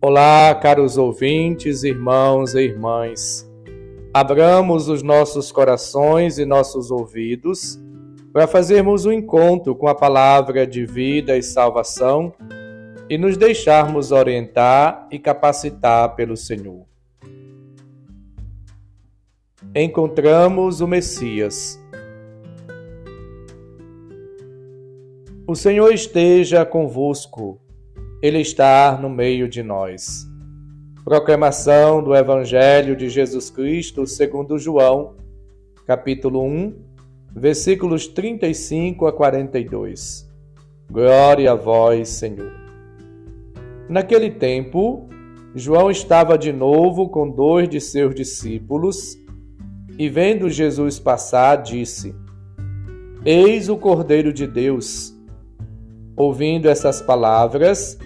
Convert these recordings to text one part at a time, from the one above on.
Olá, caros ouvintes, irmãos e irmãs. Abramos os nossos corações e nossos ouvidos para fazermos um encontro com a palavra de vida e salvação e nos deixarmos orientar e capacitar pelo Senhor. Encontramos o Messias. O Senhor esteja convosco. Ele está no meio de nós. Proclamação do Evangelho de Jesus Cristo segundo João, capítulo 1, versículos 35 a 42. Glória a vós, Senhor. Naquele tempo, João estava de novo com dois de seus discípulos e, vendo Jesus passar, disse: Eis o Cordeiro de Deus. Ouvindo essas palavras,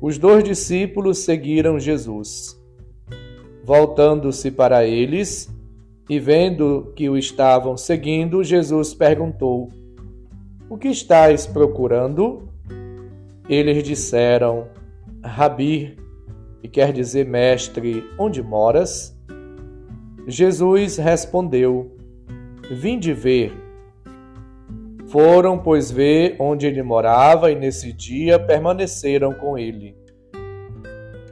os dois discípulos seguiram Jesus. Voltando-se para eles e vendo que o estavam seguindo, Jesus perguntou: O que estáis procurando? Eles disseram: Rabi, que quer dizer mestre, onde moras? Jesus respondeu: Vinde ver. Foram, pois, ver onde ele morava e nesse dia permaneceram com ele.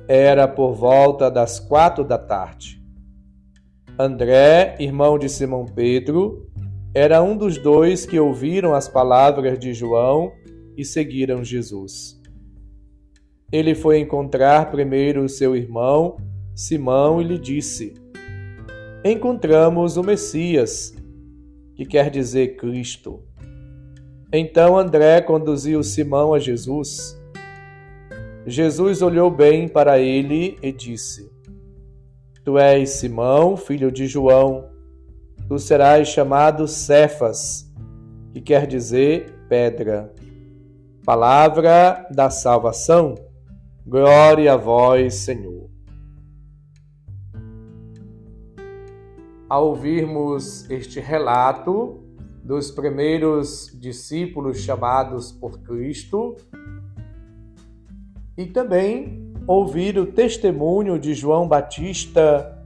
Era por volta das quatro da tarde. André, irmão de Simão Pedro, era um dos dois que ouviram as palavras de João e seguiram Jesus. Ele foi encontrar primeiro seu irmão, Simão, e lhe disse: Encontramos o Messias, que quer dizer Cristo. Então André conduziu Simão a Jesus. Jesus olhou bem para ele e disse: Tu és Simão, filho de João. Tu serás chamado Cefas, que quer dizer pedra. Palavra da salvação. Glória a vós, Senhor. Ao ouvirmos este relato, dos primeiros discípulos chamados por Cristo e também ouvir o testemunho de João Batista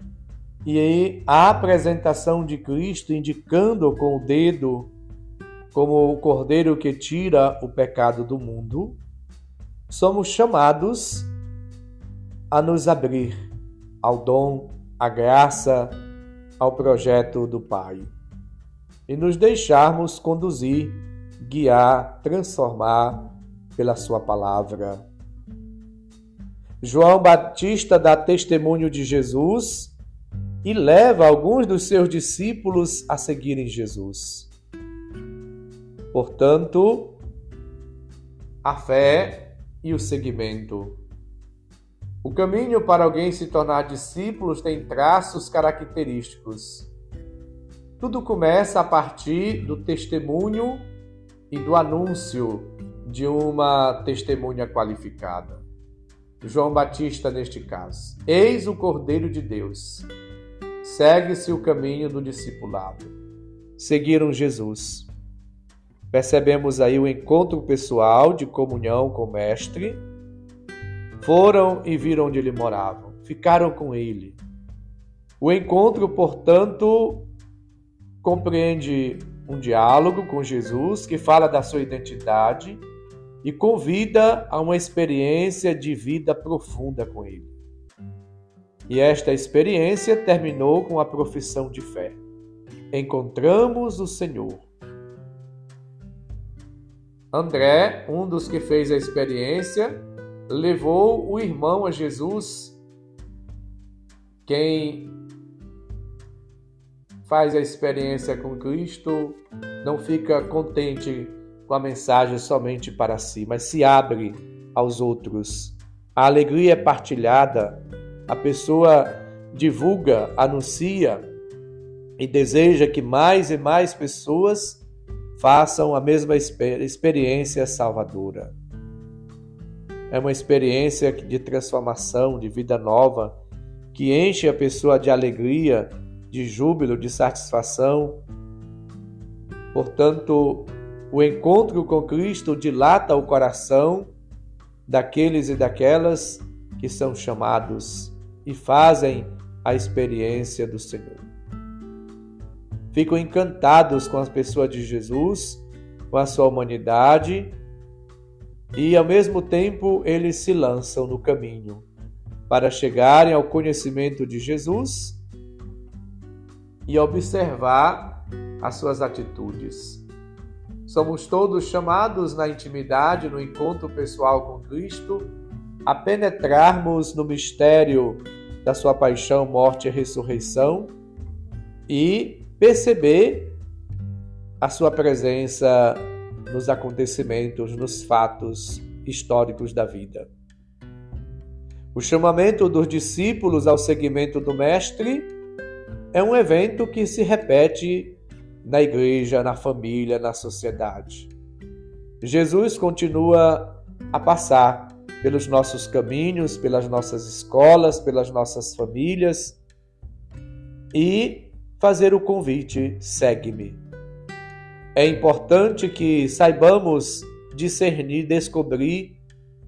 e a apresentação de Cristo indicando com o dedo como o cordeiro que tira o pecado do mundo, somos chamados a nos abrir ao dom, à graça, ao projeto do Pai e nos deixarmos conduzir, guiar, transformar pela Sua palavra. João Batista dá testemunho de Jesus e leva alguns dos seus discípulos a seguirem Jesus. Portanto, a fé e o seguimento. O caminho para alguém se tornar discípulos tem traços característicos. Tudo começa a partir do testemunho e do anúncio de uma testemunha qualificada. João Batista, neste caso. Eis o Cordeiro de Deus. Segue-se o caminho do discipulado. Seguiram Jesus. Percebemos aí o encontro pessoal de comunhão com o Mestre. Foram e viram onde ele morava. Ficaram com ele. O encontro, portanto, compreende um diálogo com Jesus que fala da sua identidade e convida a uma experiência de vida profunda com ele. E esta experiência terminou com a profissão de fé. Encontramos o Senhor. André, um dos que fez a experiência, levou o irmão a Jesus. Quem faz a experiência com Cristo, não fica contente com a mensagem somente para si, mas se abre aos outros. A alegria é partilhada, a pessoa divulga, anuncia e deseja que mais e mais pessoas façam a mesma experiência salvadora. É uma experiência de transformação, de vida nova, que enche a pessoa de alegria de júbilo, de satisfação. Portanto, o encontro com Cristo dilata o coração daqueles e daquelas que são chamados e fazem a experiência do Senhor. Ficam encantados com as pessoas de Jesus, com a sua humanidade, e ao mesmo tempo eles se lançam no caminho para chegarem ao conhecimento de Jesus e observar as suas atitudes. Somos todos chamados na intimidade, no encontro pessoal com Cristo, a penetrarmos no mistério da sua paixão, morte e ressurreição e perceber a sua presença nos acontecimentos, nos fatos históricos da vida. O chamamento dos discípulos ao seguimento do Mestre é um evento que se repete na igreja, na família, na sociedade. Jesus continua a passar pelos nossos caminhos, pelas nossas escolas, pelas nossas famílias e fazer o convite: segue-me. É importante que saibamos discernir, descobrir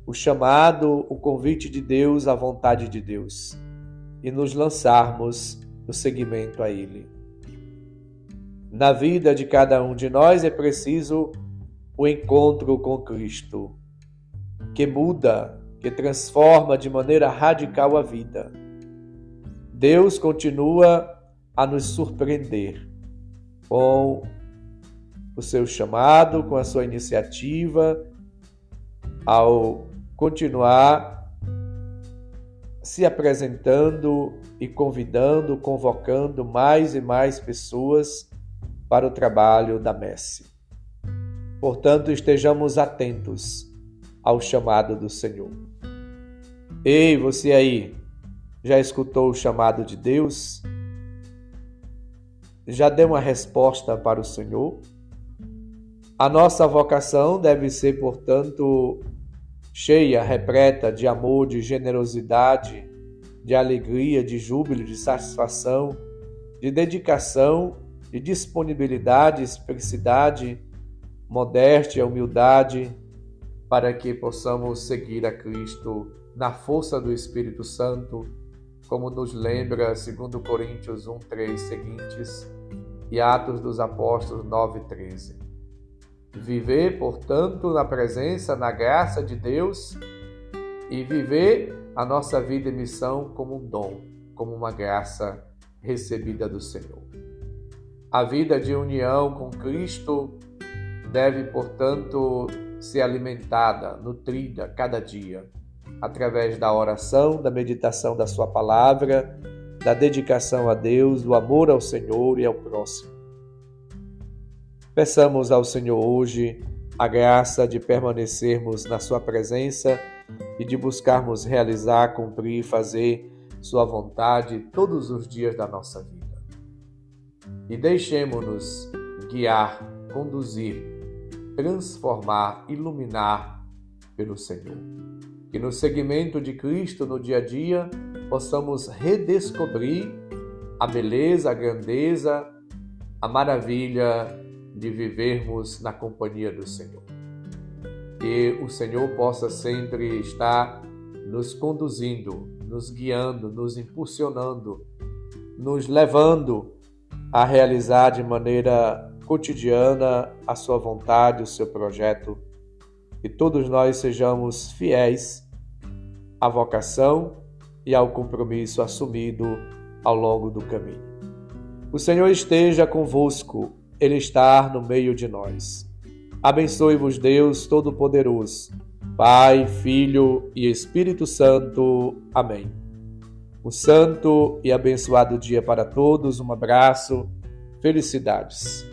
o chamado, o convite de Deus, a vontade de Deus e nos lançarmos no seguimento a Ele. Na vida de cada um de nós é preciso o encontro com Cristo, que muda, que transforma de maneira radical a vida. Deus continua a nos surpreender com o seu chamado, com a sua iniciativa, ao continuar se apresentando e convidando, convocando mais e mais pessoas para o trabalho da messe. Portanto, estejamos atentos ao chamado do Senhor. Ei, você aí, já escutou o chamado de Deus? Já deu uma resposta para o Senhor? A nossa vocação deve ser, portanto, cheia, repleta de amor, de generosidade, de alegria, de júbilo, de satisfação, de dedicação, de disponibilidade, simplicidade, modéstia, humildade, para que possamos seguir a Cristo na força do Espírito Santo, como nos lembra 2 Coríntios 1, 3 seguintes e Atos dos Apóstolos 9, 13. Viver, portanto, na presença, na graça de Deus e viver a nossa vida e missão como um dom, como uma graça recebida do Senhor. A vida de união com Cristo deve, portanto, ser alimentada, nutrida cada dia, através da oração, da meditação da Sua palavra, da dedicação a Deus, do amor ao Senhor e ao próximo. Peçamos ao Senhor hoje a graça de permanecermos na Sua presença e de buscarmos realizar, cumprir e fazer Sua vontade todos os dias da nossa vida. E deixemos-nos guiar, conduzir transformar, iluminar pelo Senhor. Que no seguimento de Cristo no dia a dia possamos redescobrir a beleza, a grandeza, a maravilha de vivermos na companhia do Senhor. Que o Senhor possa sempre estar nos conduzindo, nos guiando, nos impulsionando, nos levando a realizar de maneira cotidiana a sua vontade, o seu projeto, e todos nós sejamos fiéis à vocação e ao compromisso assumido ao longo do caminho. O Senhor esteja convosco, Ele está no meio de nós. Abençoe-vos, Deus Todo-Poderoso, Pai, Filho e Espírito Santo. Amém. Um santo e abençoado dia para todos, um abraço, felicidades.